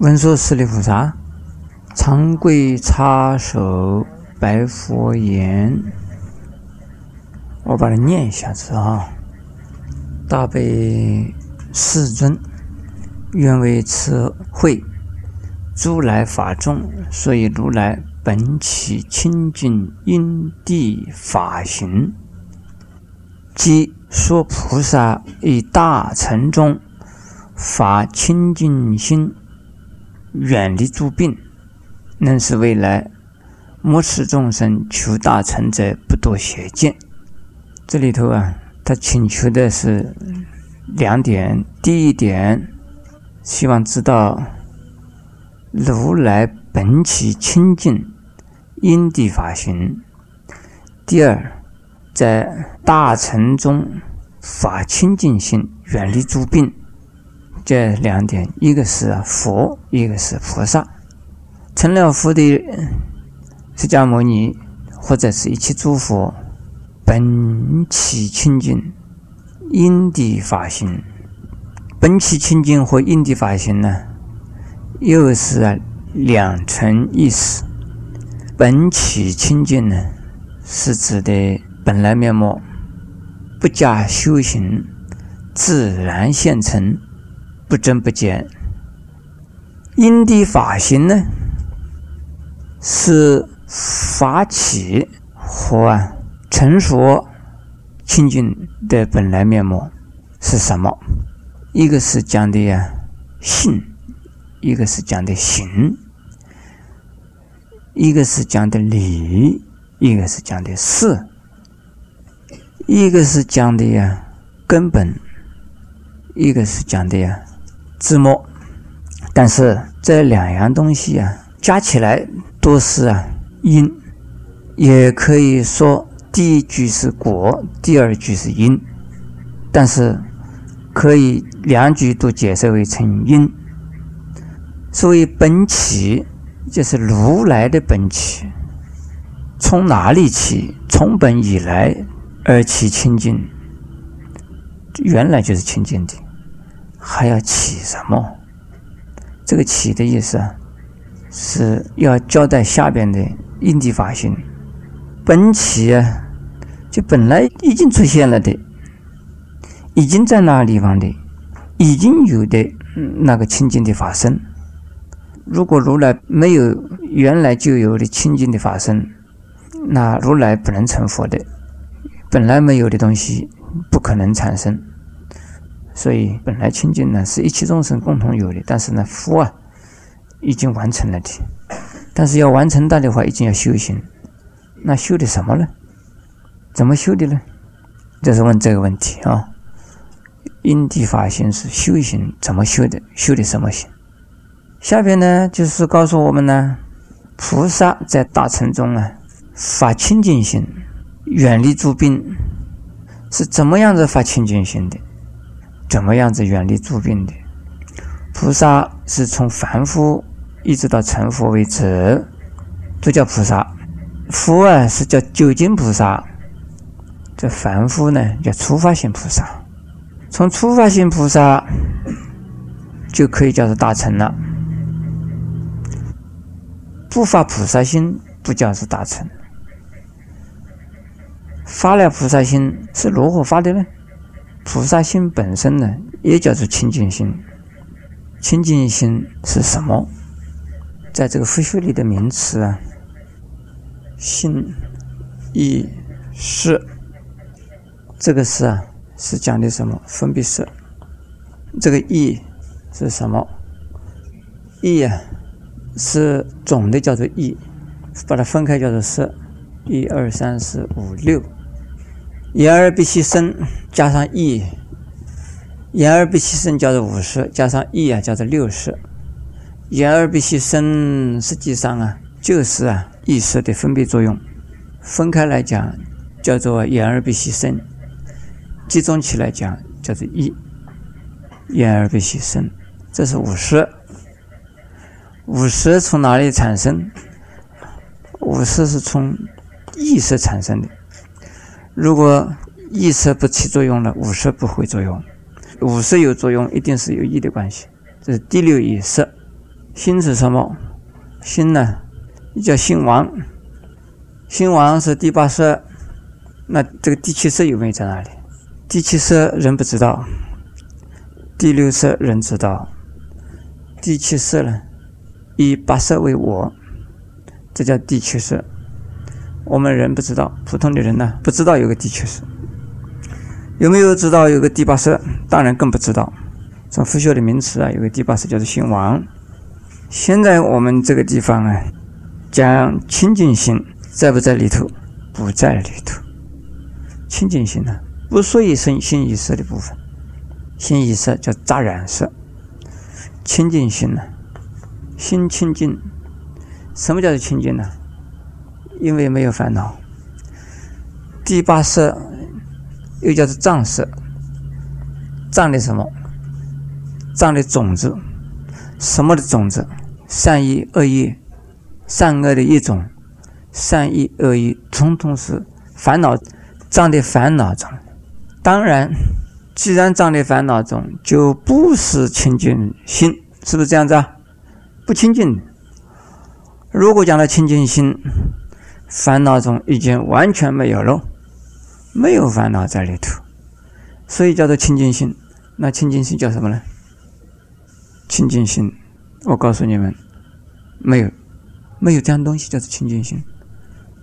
文殊师利菩萨长跪插手白佛言：“我把它念一下子啊！大悲世尊，愿为此会诸来法众，所以如来本起清净因地法行，即说菩萨以大乘中法清净心。”远离诸病，能使未来末世众生求大成者不多邪见。这里头啊，他请求的是两点：第一点，希望知道如来本起清净因地法行；第二，在大乘中发清净心，远离诸病。这两点，一个是佛，一个是菩萨。成了佛的释迦牟尼，或者是一切诸佛，本起清净因地法行。本起清净和因地法行呢，又是两层意思。本起清净呢，是指的本来面目，不加修行，自然现成。不增不减，因地法行呢，是法起和成熟清净的本来面目是什么？一个是讲的呀性，一个是讲的行，一个是讲的理，一个是讲的事，一个是讲的呀根本，一个是讲的呀。字幕，但是这两样东西啊，加起来都是啊因，也可以说第一句是果，第二句是因，但是可以两句都解释为成因。所以本起，就是如来的本起，从哪里起？从本以来而起清净，原来就是清净的。还要起什么？这个起的意思啊，是要交代下边的因地法行。本起啊，就本来已经出现了的，已经在那个地方的，已经有的那个清净的法身。如果如来没有原来就有的清净的法身，那如来不能成佛的。本来没有的东西，不可能产生。所以，本来清净呢是一切众生共同有的，但是呢，佛啊已经完成了的。但是要完成它的话，一定要修行。那修的什么呢？怎么修的呢？就是问这个问题啊。因地法行是修行，怎么修的？修的什么行？下边呢，就是告诉我们呢，菩萨在大乘中啊，发清净心，远离诸病，是怎么样子发清净心的？怎么样子远离诸病的？菩萨是从凡夫一直到成佛为止，都叫菩萨。佛啊是叫究竟菩萨，这凡夫呢叫初发性菩萨。从初发性菩萨就可以叫做大成了。不发菩萨心不叫是大成。发了菩萨心是如何发的呢？菩萨心本身呢，也叫做清净心。清净心是什么？在这个佛学里的名词啊，心、意、识，这个是啊，是讲的什么？分别识。这个意是什么？意啊，是总的叫做意，把它分开叫做色。一二三四五六。眼耳鼻息身加上意，眼耳鼻息身叫做五十，加上意啊叫做六识。眼耳鼻息身实际上啊就是啊意识的分别作用，分开来讲叫做眼耳鼻息身，集中起来讲叫做意。眼耳鼻息身，这是五十。五十从哪里产生？五十是从意识产生的。如果意识不起作用了，五识不会作用。五识有作用，一定是有意的关系。这是第六意识。心是什么？心呢，叫心王。心王是第八识，那这个第七识有没有在哪里？第七识人不知道，第六识人知道，第七识呢，以八识为我，这叫第七识。我们人不知道，普通的人呢不知道有个第七识，有没有知道有个第八识？当然更不知道。从佛学的名词啊，有个第八识叫做心王。现在我们这个地方啊，讲清净心。在不在里头？不在里头。清净心呢，不属于心心意识的部分。心意识叫杂染色。清净心呢，心清净。什么叫做清净呢？因为没有烦恼。第八识又叫做藏色。藏的什么？藏的种子。什么的种子？善意、恶意、善恶的一种。善意、恶意，统统是烦恼藏的烦恼中。当然，既然藏的烦恼中，就不是清净心，是不是这样子啊？不清净。如果讲到清净心，烦恼中已经完全没有了，没有烦恼在里头，所以叫做清净心。那清净心叫什么呢？清净心，我告诉你们，没有，没有这样东西叫做清净心。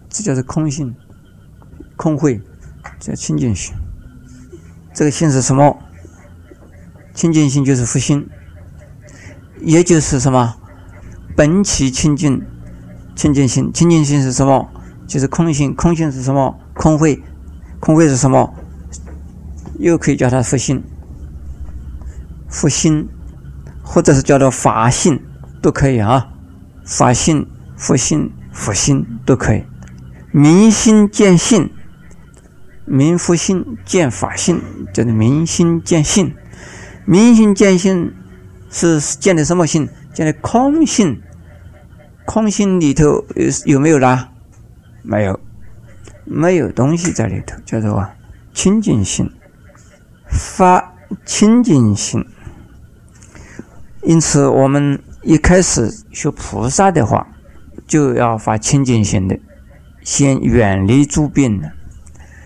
这叫做空性、空慧，叫清净心。这个心是什么？清净心就是佛心，也就是什么？本起清净，清净心。清净心是什么？就是空性。空性是什么？空慧。空慧是什么？又可以叫它佛心、佛心，或者是叫做法性，都可以啊。法性、佛性、佛性都可以。明心见性，明佛性见法性，叫做明心见性。明心见性是见的什么性？见的空性。空性里头有有没有啦？没有，没有东西在里头，叫做清净心，发清净心。因此，我们一开始学菩萨的话，就要发清净心的。先远离诸病的？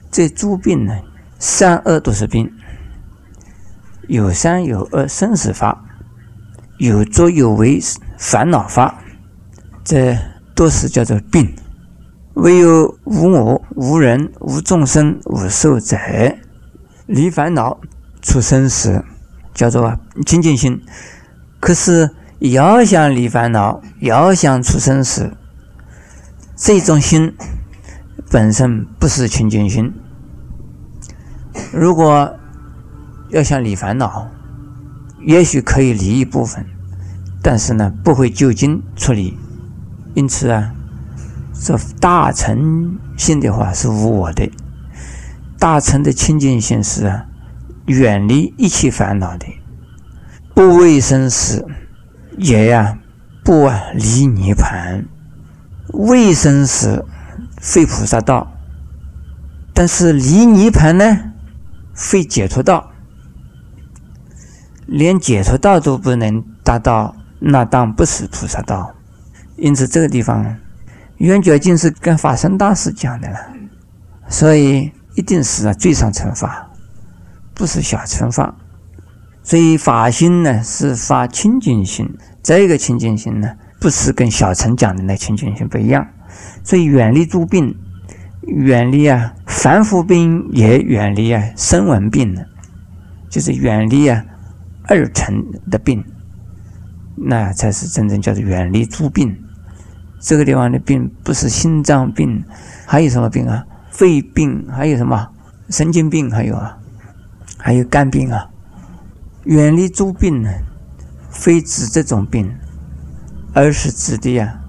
这诸病呢，善恶都是病，有善有恶，生死法；有作有为，烦恼法。这都是叫做病。唯有无我、无人、无众生、无寿者，离烦恼、出生死，叫做清净心。可是要想离烦恼，要想出生死。这种心本身不是清净心。如果要想离烦恼，也许可以离一部分，但是呢，不会就近处理。因此啊，这大乘心的话是无我的，大乘的清净心是啊，远离一切烦恼的，不为生死，也呀不啊离涅盘。未生死，非菩萨道；但是离涅盘呢，非解脱道。连解脱道都不能达到，那当不是菩萨道。因此，这个地方，圆觉经是跟法身大师讲的了，所以一定是啊最上乘法，不是小乘法。所以法心呢，是发清净心，这个清净心呢。不是跟小陈讲的那清净心不一样，所以远离诸病，远离啊凡夫病，也远离啊声闻病呢，就是远离啊二乘的病，那才是真正叫做远离诸病。这个地方的病不是心脏病，还有什么病啊？肺病，还有什么神经病？还有啊，还有肝病啊。远离诸病呢，非指这种病。而是指的呀，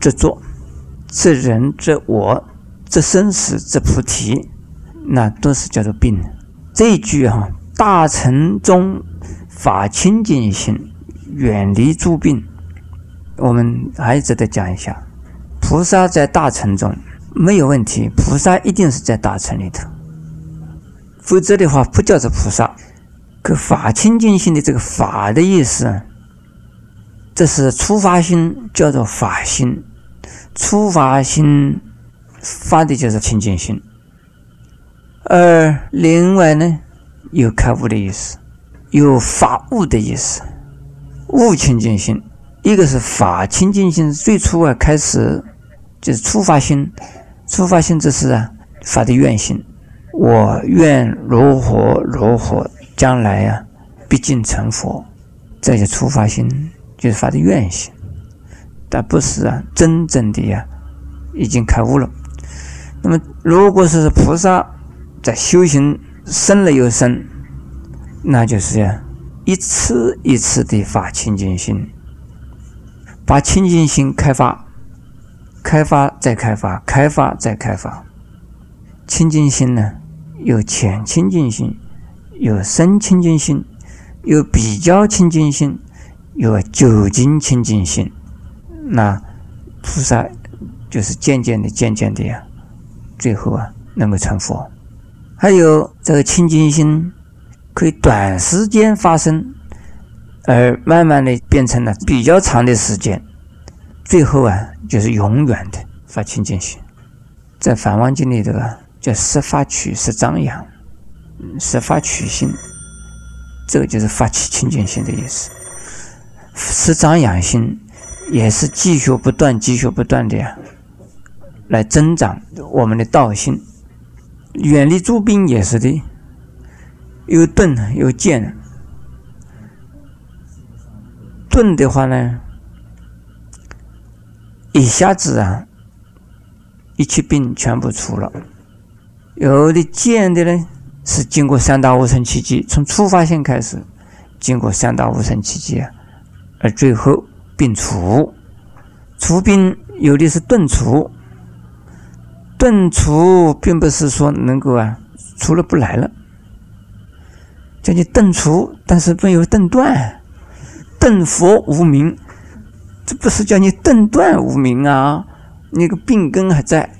执着、这人、这我、这生死、这菩提，那都是叫做病。这一句哈，大乘中法清净心，远离诸病。我们还值得讲一下，菩萨在大乘中没有问题，菩萨一定是在大乘里头，否则的话不叫做菩萨。可法清净心的这个法的意思。这是初发心，叫做法心。初发心发的就是清净心，而另外呢，有开悟的意思，有法悟的意思。悟清净心，一个是法清净心，最初啊开始就是初发心，初发心这是啊发的愿心，我愿如何如何，将来呀毕竟成佛，这些初发心就是发的愿心，但不是啊真正的呀已经开悟了。那么如果是菩萨在修行生了又生，那就是呀。一次一次的发清净心，把清净心开发，开发再开发，开发再开发。清净心呢，有浅清净心，有深清净心，有比较清净心，有究竟清净心。那菩萨就是渐渐的、渐渐的呀，最后啊能够成佛。还有这个清净心。可以短时间发生，而慢慢的变成了比较长的时间，最后啊就是永远的发清净心。在《梵王经》里头啊，叫十法取十张扬，十法取心，这个就是发起清净心的意思。十张扬心也是继续不断、继续不断的呀，来增长我们的道心，远离诸病也是的。有钝有剑，钝的话呢，一下子啊，一切病全部除了；有的见的呢，是经过三大无生奇迹，从出发性开始，经过三大无生奇迹啊，而最后病除。除病有的是顿除，顿除并不是说能够啊，除了不来了。叫你顿除，但是没有顿断，顿佛无名，这不是叫你顿断无名啊？那个病根还在，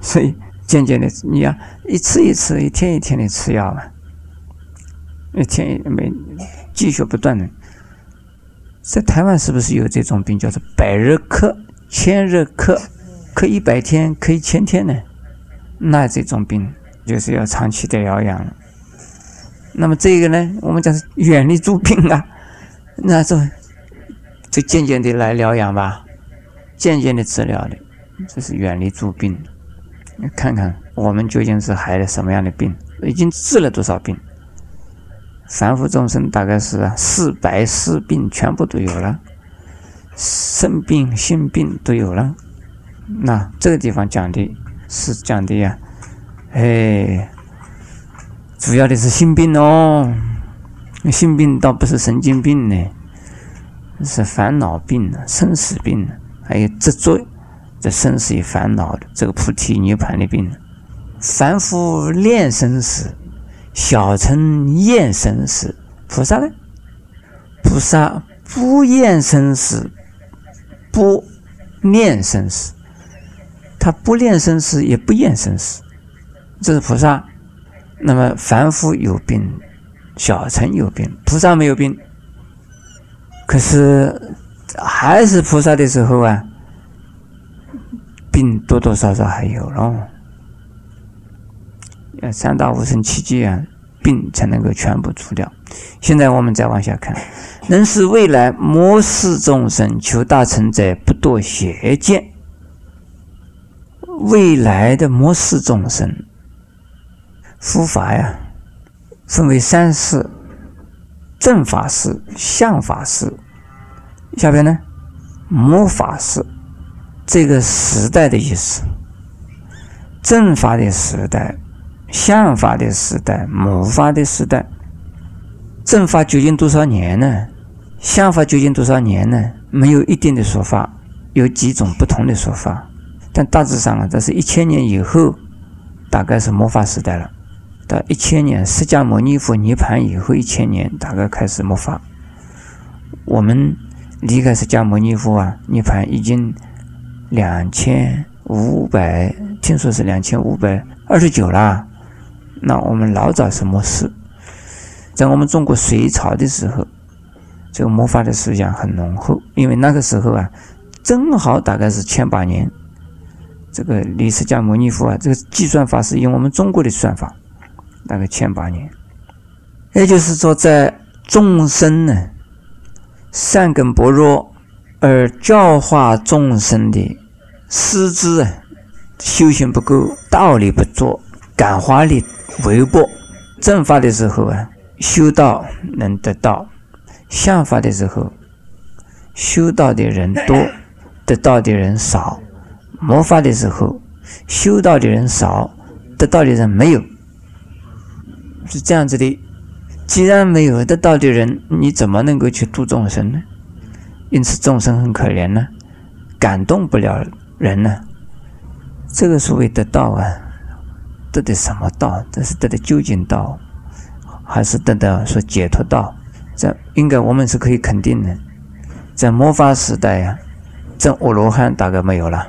所以渐渐的你要一次一次、一天一天的吃药嘛，一天没继续不断的。在台湾是不是有这种病，叫做百日咳、千日咳，咳一百天、咳一千天呢？那这种病就是要长期的疗养。那么这个呢，我们讲是远离诸病啊，那这这渐渐的来疗养吧，渐渐的治疗的，这是远离诸病。你看看我们究竟是害了什么样的病，已经治了多少病？凡夫众生大概是四百四病全部都有了，肾病、心病都有了。那这个地方讲的是讲的呀，哎。主要的是心病哦，性病倒不是神经病呢，是烦恼病呢，生死病呢，还有执着这生死与烦恼的这个菩提涅盘的病呢。凡夫恋生死，小乘厌生死，菩萨呢？菩萨不厌生死，不念生死，他不恋生死，也不厌生死，这是菩萨。那么凡夫有病，小乘有病，菩萨没有病。可是还是菩萨的时候啊，病多多少少还有咯。要三大无生奇迹啊，病才能够全部除掉。现在我们再往下看，能使未来末世众生求大乘者不堕邪见。未来的末世众生。佛法呀，分为三世：正法师、相法师。下边呢，魔法师，这个时代的意思。正法的时代，相法的时代，魔法的时代。正法究竟多少年呢？相法究竟多少年呢？没有一定的说法，有几种不同的说法。但大致上啊，这是一千年以后，大概是魔法时代了。到一千年，释迦牟尼佛涅盘以后一千年，大概开始末法。我们离开释迦牟尼佛啊，涅盘已经两千五百，听说是两千五百二十九了。那我们老早是末世，在我们中国隋朝的时候，这个魔法的思想很浓厚，因为那个时候啊，正好大概是千八年，这个离释迦牟尼佛啊，这个计算法是用我们中国的算法，大概千八年，也就是说，在众生呢善根薄弱而教化众生的师资啊，修行不够，道理不足，感化力微薄，正法的时候啊，修道能得道。相法的时候，修道的人多，得到的人少；魔法的时候，修道的人少，得到的人没有，是这样子的。既然没有得道的人，你怎么能够去度众生呢？因此众生很可怜呢，感动不了人呢。这个所谓得道啊，得的什么道？这是得的究竟道，还是得的说解脱道？这应该我们是可以肯定的，在末法时代呀，证阿罗汉大概没有了，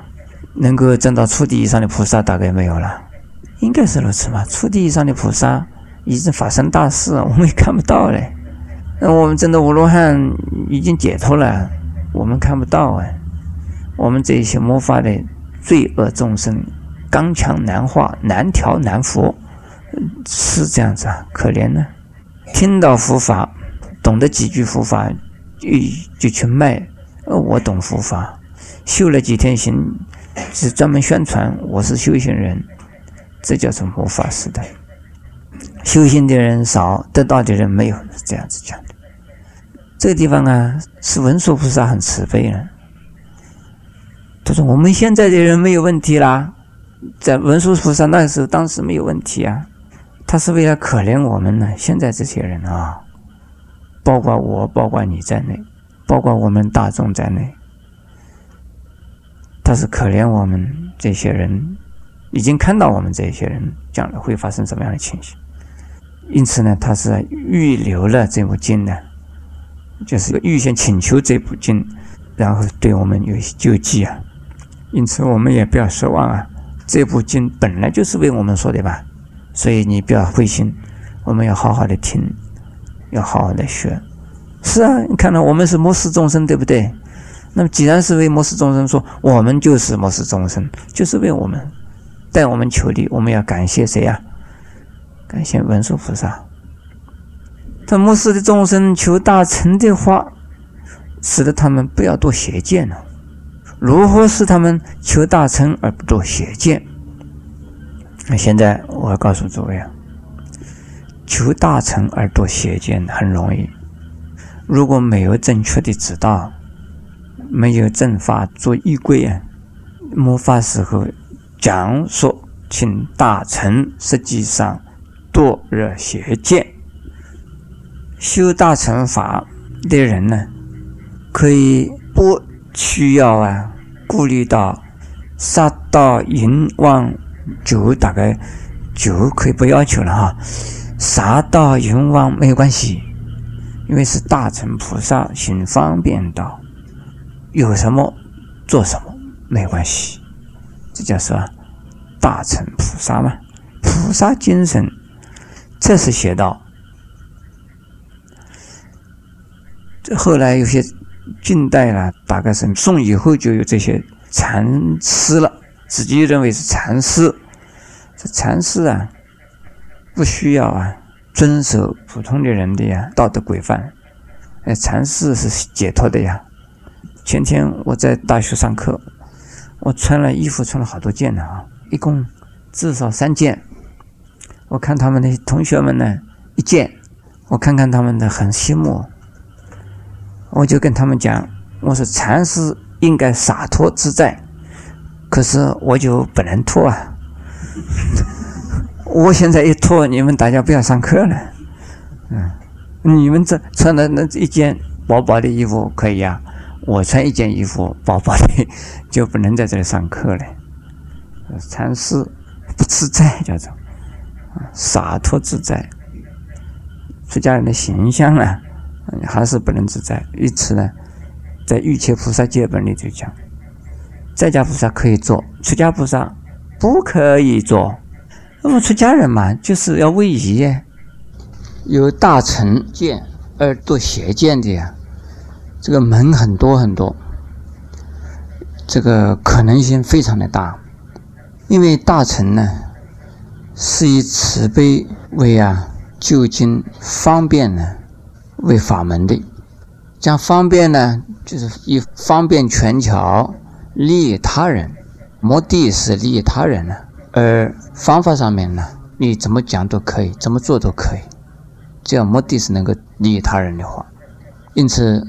能够证到初地以上的菩萨大概没有了，应该是如此吧？初地以上的菩萨已经发生大事，我们也看不到嘞。那我们证到阿罗汉已经解脱了，我们看不到啊。我们这些魔法的罪恶众生，刚强难化，难调难服，是这样子啊，可怜呢。听到佛法。懂得几句佛法，就就去卖。呃，我懂佛法，修了几天行，是专门宣传我是修行人，这叫做魔法时代。修行的人少，得道的人没有，是这样子讲的。这个地方啊，是文殊菩萨很慈悲的。他说：“我们现在的人没有问题啦，在文殊菩萨那时候，当时没有问题啊。他是为了可怜我们呢，现在这些人啊。”包括我，包括你在内，包括我们大众在内，他是可怜我们这些人，已经看到我们这些人将来会发生什么样的情形，因此呢，他是预留了这部经呢，就是预先请求这部经，然后对我们有救济啊。因此，我们也不要失望啊，这部经本来就是为我们说的吧，所以你不要灰心，我们要好好的听。要好好的学，是啊，你看到我们是末世众生，对不对？那么既然是为末世众生说，我们就是末世众生，就是为我们带我们求利，我们要感谢谁呀？感谢文殊菩萨。他末世的众生求大成的话，使得他们不要做邪见了。如何使他们求大成而不做邪见？那现在我要告诉诸位啊。求大成而堕邪见很容易，如果没有正确的指导，没有正法做依归啊，末法时候讲说请大成，实际上堕入邪见。修大乘法的人呢，可以不需要啊顾虑到杀盗淫妄酒，大概酒可以不要求了哈。杀道淫妄没有关系，因为是大乘菩萨行方便道，有什么做什么没关系，这叫什么？大乘菩萨嘛，菩萨精神，这是写道。这后来有些近代了，大概是宋以后就有这些禅师了，自己认为是禅师，这禅师啊。不需要啊，遵守普通的人的呀道德规范。哎，禅师是解脱的呀。前天我在大学上课，我穿了衣服穿了好多件呢啊，一共至少三件。我看他们的同学们呢一件，我看看他们的很羡慕，我就跟他们讲，我说禅师应该洒脱自在，可是我就不能脱啊。我现在一脱，你们大家不要上课了。嗯，你们这穿的那一件薄薄的衣服可以啊，我穿一件衣服薄薄的就不能在这里上课了。禅师不自在叫做洒脱自在，出家人的形象呢还是不能自在。因此呢，在《玉切菩萨戒本》里就讲，在家菩萨可以做，出家菩萨不可以做。那么出家人嘛，就是要位移，有大成见而堕邪见的呀。这个门很多很多，这个可能性非常的大，因为大乘呢是以慈悲为啊究竟方便呢为法门的，将方便呢就是以方便权巧利益他人，目的是利益他人呢，而方法上面呢你怎么讲都可以，怎么做都可以，只要目的是能够利益他人的话，因此。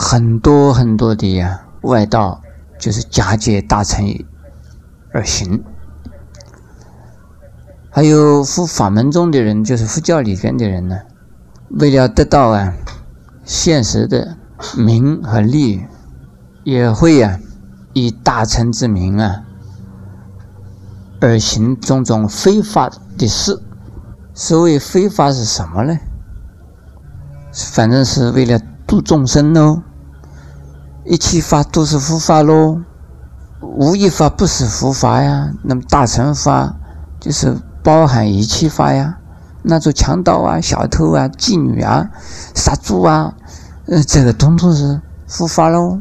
很多很多的呀，外道就是假借大乘而行，还有佛法门中的人，就是佛教里边的人呢，为了得到啊现实的名和利，也会呀以大乘之名啊而行种种非法的事。所谓非法是什么呢？反正是为了度众生喽。一切法都是佛法喽，无一法不是佛法呀。那么大乘法就是包含一切法呀。那种强盗啊、小偷啊、妓女啊、杀猪啊，呃，这个统统是佛法喽，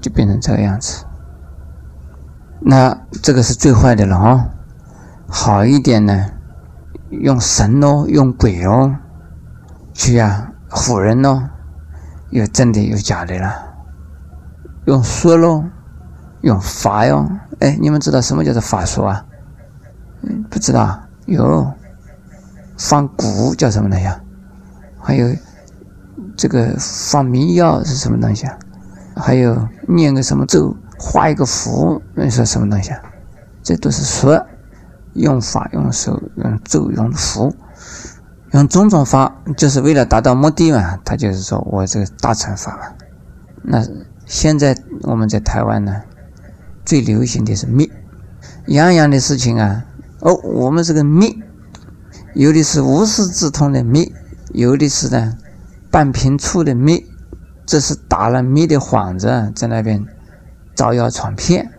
就变成这个样子。那这个是最坏的了啊。好一点呢，用神哦，用鬼哦，去呀唬人哦。有真的有假的了，用说喽，用法哟。哎，你们知道什么叫做法术啊？不知道？有放蛊叫什么东西？还有这个放迷药是什么东西啊？还有念个什么咒，画一个符，那说什么东西啊？这都是说用法、用手、用咒、用符。用种种法，就是为了达到目的嘛。他就是说我这个大乘法嘛。那现在我们在台湾呢，最流行的是密，样样的事情啊。哦，我们这个密，有的是无师自通的密，有的是呢半瓶醋的密，这是打了密的幌子，在那边招摇闯骗。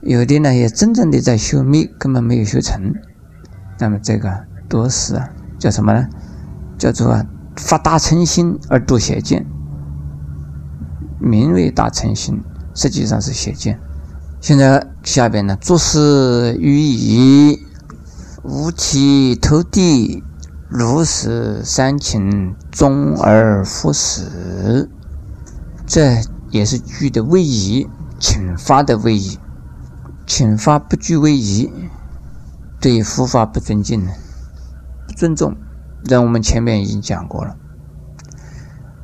有的呢也真正的在修密，根本没有修成。那么这个都是啊。叫什么呢？叫做发大乘心而度邪见，名为大乘心，实际上是邪见。现在下边呢，作事于义，无其投地，如是三请，终而复始。这也是具的位移，请发的位移，请发不具位移，对佛法不尊敬呢。尊重，在我们前面已经讲过了。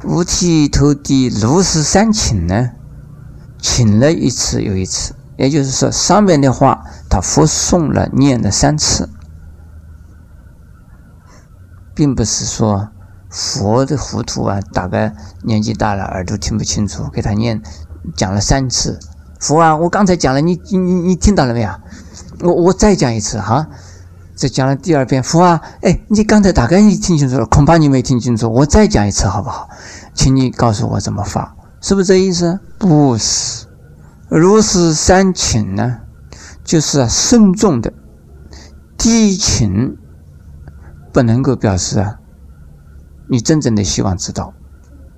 五体投地，如是三请呢？请了一次又一次，也就是说，上面的话他复诵了念了三次，并不是说佛的糊涂啊，大概年纪大了，耳朵听不清楚，给他念讲了三次。佛啊，我刚才讲了，你你你听到了没有？我我再讲一次哈。再讲了第二遍，佛啊，哎，你刚才大概你听清楚了，恐怕你没听清楚，我再讲一次好不好？请你告诉我怎么发，是不是这意思？不是，如是三请呢，就是慎重的，第一请不能够表示啊，你真正的希望知道，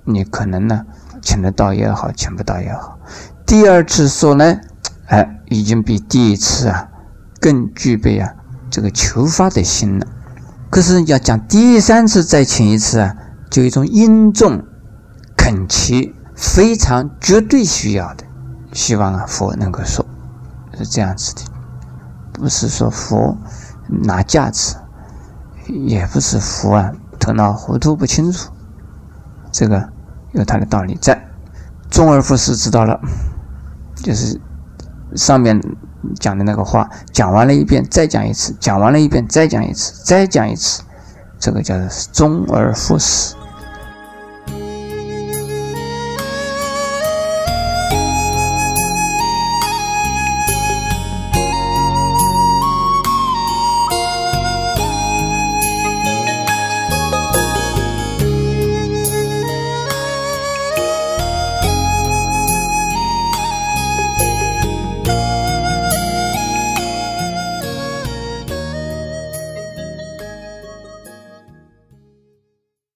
你可能呢，请得到也好，请不到也好。第二次说呢，哎，已经比第一次啊更具备啊。这个求发的心了，可是要讲第三次再请一次啊，就一种殷重恳切，非常绝对需要的，希望啊佛能够说，是这样子的，不是说佛拿架子，也不是佛啊头脑糊涂不清楚，这个有他的道理在。中而复始知道了，就是上面。讲的那个话讲完了一遍，再讲一次；讲完了一遍，再讲一次，再讲一次。这个叫做终而复始。